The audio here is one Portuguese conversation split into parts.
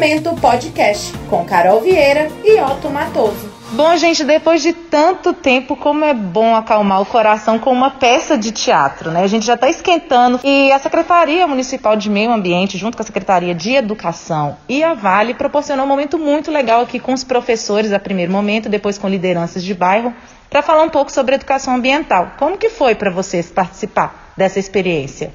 Momento Podcast, com Carol Vieira e Otto Matoso. Bom, gente, depois de tanto tempo, como é bom acalmar o coração com uma peça de teatro, né? A gente já está esquentando e a Secretaria Municipal de Meio Ambiente, junto com a Secretaria de Educação e a Vale, proporcionou um momento muito legal aqui com os professores a primeiro momento, depois com lideranças de bairro, para falar um pouco sobre educação ambiental. Como que foi para vocês participar dessa experiência?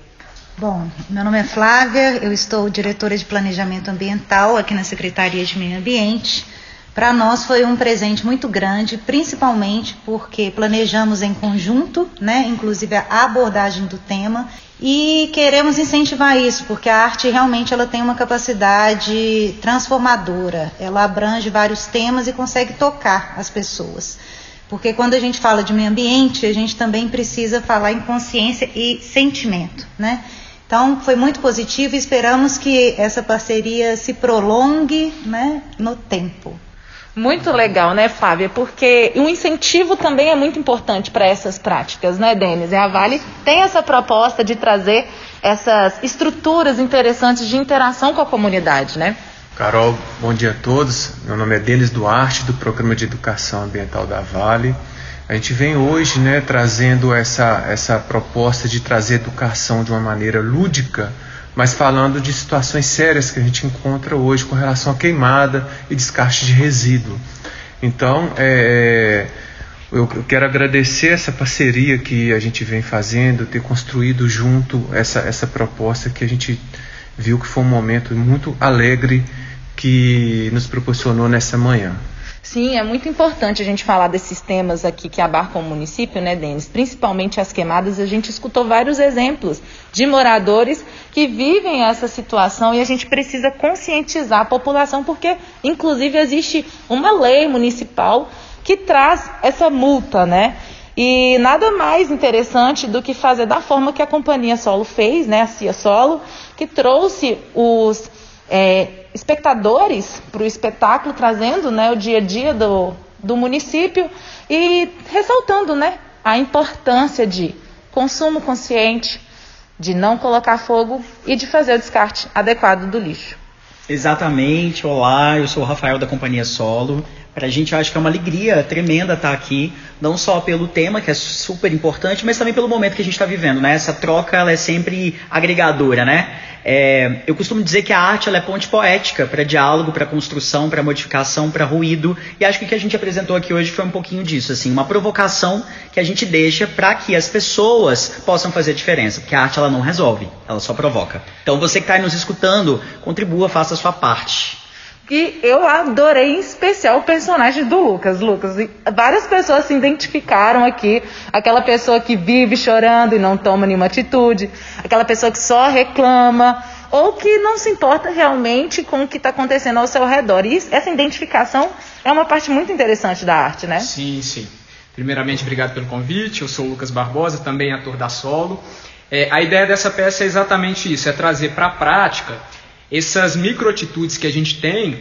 Bom, meu nome é Flávia, eu estou diretora de Planejamento Ambiental aqui na Secretaria de Meio Ambiente. Para nós foi um presente muito grande, principalmente porque planejamos em conjunto, né, inclusive a abordagem do tema, e queremos incentivar isso, porque a arte realmente ela tem uma capacidade transformadora. Ela abrange vários temas e consegue tocar as pessoas. Porque quando a gente fala de meio ambiente, a gente também precisa falar em consciência e sentimento, né? Então, foi muito positivo e esperamos que essa parceria se prolongue né, no tempo. Muito legal, né, Fábia? Porque o incentivo também é muito importante para essas práticas, né, Denis? A Vale tem essa proposta de trazer essas estruturas interessantes de interação com a comunidade, né? Carol, bom dia a todos. Meu nome é Denis Duarte, do Programa de Educação Ambiental da Vale. A gente vem hoje né, trazendo essa, essa proposta de trazer educação de uma maneira lúdica mas falando de situações sérias que a gente encontra hoje com relação à queimada e descarte de resíduo. Então, é, é eu quero agradecer essa parceria que a gente vem fazendo, ter construído junto essa, essa proposta que a gente viu que foi um momento muito alegre que nos proporcionou nessa manhã. Sim, é muito importante a gente falar desses temas aqui que abarcam o município, né, Denis? Principalmente as queimadas. A gente escutou vários exemplos de moradores que vivem essa situação e a gente precisa conscientizar a população, porque, inclusive, existe uma lei municipal que traz essa multa, né? E nada mais interessante do que fazer da forma que a companhia Solo fez, né, a CIA Solo, que trouxe os é, espectadores para o espetáculo, trazendo né, o dia a dia do, do município e ressaltando né, a importância de consumo consciente, de não colocar fogo e de fazer o descarte adequado do lixo. Exatamente. Olá, eu sou o Rafael da Companhia Solo. Para a gente, eu acho que é uma alegria tremenda estar aqui, não só pelo tema, que é super importante, mas também pelo momento que a gente está vivendo, né? Essa troca, ela é sempre agregadora, né? É, eu costumo dizer que a arte é ponte poética para diálogo, para construção, para modificação, para ruído. E acho que o que a gente apresentou aqui hoje foi um pouquinho disso, assim, uma provocação que a gente deixa para que as pessoas possam fazer diferença, porque a arte ela não resolve, ela só provoca. Então você que está nos escutando, contribua, faça a sua parte. E eu adorei em especial o personagem do Lucas. Lucas, várias pessoas se identificaram aqui. Aquela pessoa que vive chorando e não toma nenhuma atitude, aquela pessoa que só reclama, ou que não se importa realmente com o que está acontecendo ao seu redor. E essa identificação é uma parte muito interessante da arte, né? Sim, sim. Primeiramente, obrigado pelo convite. Eu sou o Lucas Barbosa, também ator da solo. É, a ideia dessa peça é exatamente isso: é trazer para a prática essas microatitudes que a gente tem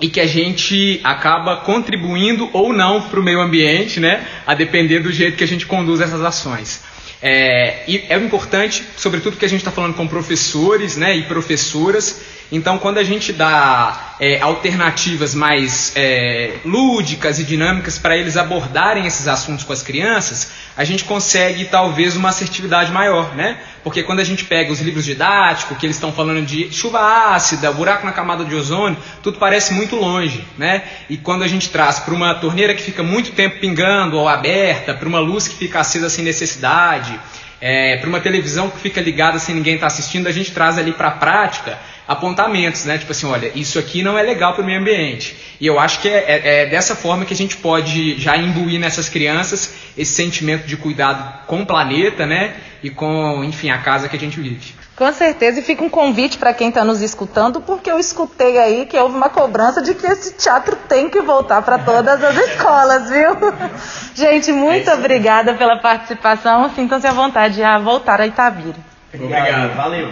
e que a gente acaba contribuindo ou não para o meio ambiente, né? A depender do jeito que a gente conduz essas ações. É, e é importante, sobretudo que a gente está falando com professores né, e professoras, então quando a gente dá é, alternativas mais é, lúdicas e dinâmicas para eles abordarem esses assuntos com as crianças, a gente consegue talvez uma assertividade maior, né? Porque quando a gente pega os livros didáticos, que eles estão falando de chuva ácida, buraco na camada de ozônio, tudo parece muito longe, né? E quando a gente traz para uma torneira que fica muito tempo pingando ou aberta, para uma luz que fica acesa sem necessidade, é, para uma televisão que fica ligada sem ninguém estar tá assistindo, a gente traz ali para a prática apontamentos, né? Tipo assim, olha, isso aqui não é legal para o meio ambiente. E eu acho que é, é, é, dessa forma que a gente pode já imbuir nessas crianças esse sentimento de cuidado com o planeta, né? E com, enfim, a casa que a gente vive. Com certeza, e fica um convite para quem está nos escutando, porque eu escutei aí que houve uma cobrança de que esse teatro tem que voltar para todas as escolas, viu? Gente, muito é obrigada pela participação. Sintam-se à vontade a voltar a Itabira. Obrigado, valeu.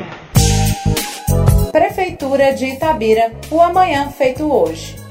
Prefeitura de Itabira, o amanhã feito hoje.